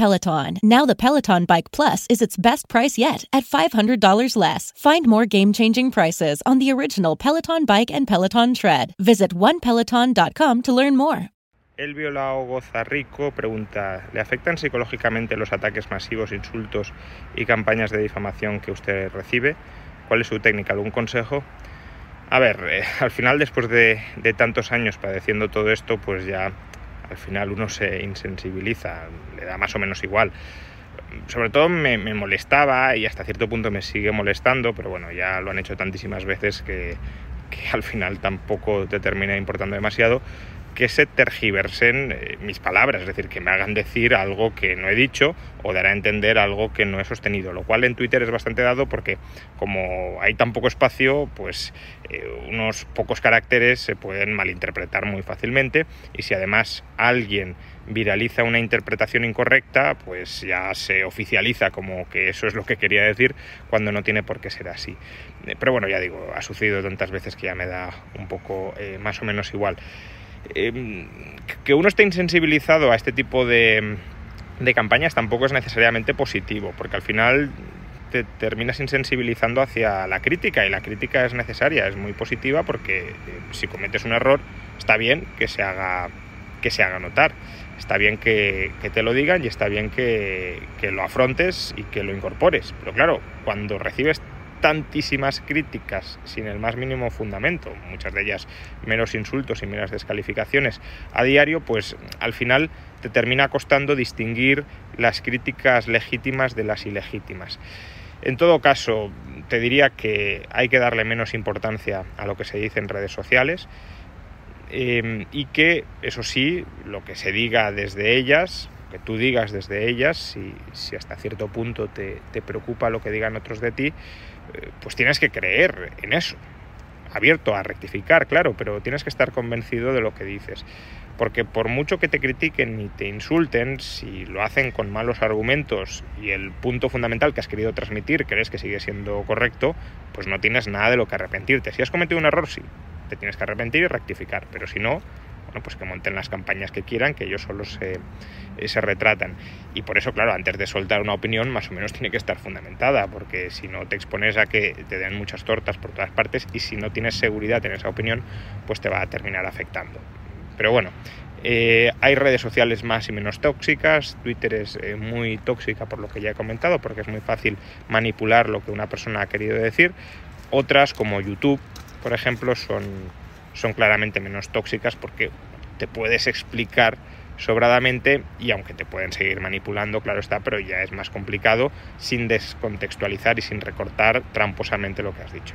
Peloton. Now the Peloton Bike Plus is its best price yet at $500 less. Find more game-changing prices on the original Peloton Bike and Peloton Tread. Visit onepeloton.com to learn more. Pregunta, ¿le afectan psicológicamente los ataques masivos, insultos y campañas de difamación que usted recibe? ¿Cuál es su técnica? ¿Algún consejo? A ver, eh, al final después de, de tantos años padeciendo todo esto, pues ya al final uno se insensibiliza, le da más o menos igual. Sobre todo me, me, molestaba y hasta cierto punto me sigue molestando, pero bueno, ya lo han hecho tantísimas veces que, que al final tampoco te termina importando demasiado que se tergiversen eh, mis palabras, es decir, que me hagan decir algo que no he dicho o dar a entender algo que no he sostenido, lo cual en Twitter es bastante dado porque como hay tan poco espacio, pues eh, unos pocos caracteres se pueden malinterpretar muy fácilmente y si además alguien viraliza una interpretación incorrecta, pues ya se oficializa como que eso es lo que quería decir cuando no tiene por qué ser así. Eh, pero bueno, ya digo, ha sucedido tantas veces que ya me da un poco más o menos igual. Eh, que uno esté insensibilizado a este tipo de, de campañas tampoco es necesariamente positivo, porque al final te terminas insensibilizando hacia la crítica y la crítica es necesaria, es muy positiva porque si cometes un error está bien que se haga, que se haga notar, está bien que, que te lo digan y está bien que, que lo afrontes y que lo incorpores. Pero claro, cuando recibes tantísimas críticas sin el más mínimo fundamento, muchas de ellas meros insultos y meras descalificaciones a diario, pues al final te termina costando distinguir las críticas legítimas de las ilegítimas. En todo caso, te diría que hay que darle menos importancia a lo que se dice en redes sociales eh, y que, eso sí, lo que se diga desde ellas, que tú digas desde ellas, si, si hasta cierto punto te, te, preocupa lo que digan otros de ti, eh, pues tienes que creer en eso. Abierto a rectificar, claro, pero tienes que estar convencido de lo que dices. Porque por mucho que te critiquen y te insulten, si lo hacen con malos argumentos y el punto fundamental que has querido transmitir crees que sigue siendo correcto, pues no tienes nada de lo que arrepentirte. Si has cometido un error, sí, te tienes que arrepentir y rectificar, pero si no, bueno, pues que monten las campañas que quieran, que ellos solo se, se retratan. Y por eso, claro, antes de soltar una opinión, más o menos tiene que estar fundamentada, porque si no te expones a que te den muchas tortas por todas partes y si no tienes seguridad en esa opinión, pues te va a terminar afectando. Pero bueno, eh, hay redes sociales más y menos tóxicas, Twitter es eh, muy tóxica por lo que ya he comentado, porque es muy fácil manipular lo que una persona ha querido decir. Otras, como YouTube, por ejemplo, son son claramente menos tóxicas porque te puedes explicar sobradamente y aunque te pueden seguir manipulando, claro está, pero ya es más complicado sin descontextualizar y sin recortar tramposamente lo que has dicho.